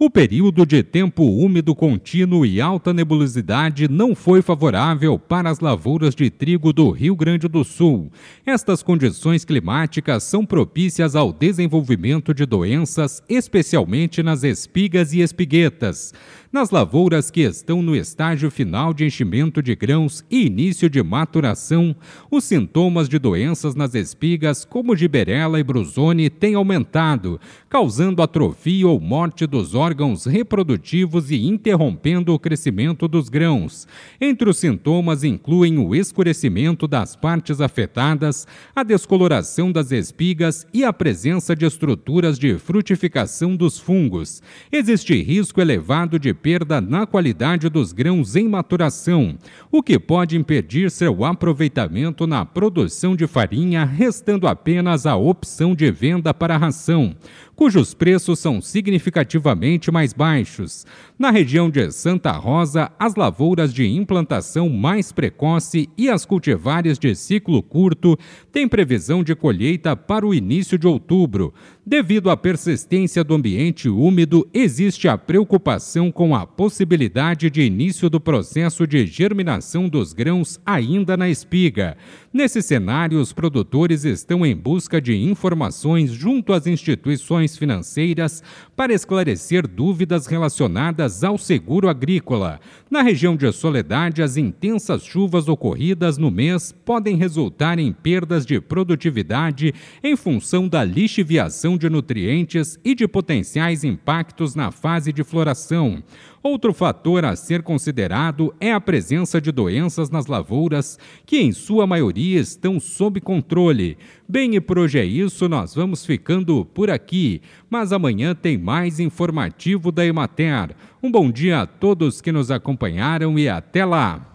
O período de tempo úmido contínuo e alta nebulosidade não foi favorável para as lavouras de trigo do Rio Grande do Sul. Estas condições climáticas são propícias ao desenvolvimento de doenças, especialmente nas espigas e espiguetas. Nas lavouras que estão no estágio final de enchimento de grãos e início de maturação, os sintomas de doenças nas espigas, como giberela e brusone, têm aumentado, causando atrofia ou morte dos órgãos reprodutivos e interrompendo o crescimento dos grãos. Entre os sintomas incluem o escurecimento das partes afetadas, a descoloração das espigas e a presença de estruturas de frutificação dos fungos. Existe risco elevado de perda na qualidade dos grãos em maturação, o que pode impedir seu aproveitamento na produção de farinha, restando apenas a opção de venda para ração, cujos preços são significativamente mais baixos. Na região de Santa Rosa, as lavouras de implantação mais precoce e as cultivares de ciclo curto têm previsão de colheita para o início de outubro. Devido à persistência do ambiente úmido, existe a preocupação com a possibilidade de início do processo de germinação dos grãos ainda na espiga. Nesse cenário, os produtores estão em busca de informações junto às instituições financeiras para esclarecer dúvidas relacionadas ao seguro agrícola. Na região de Soledade, as intensas chuvas ocorridas no mês podem resultar em perdas de produtividade em função da lixiviação de nutrientes e de potenciais impactos na fase de floração. Outro fator a ser considerado é a presença de doenças nas lavouras, que em sua maioria estão sob controle. Bem, e por hoje é isso, nós vamos ficando por aqui, mas amanhã tem mais informativo da Emater. Um bom dia a todos que nos acompanharam e até lá!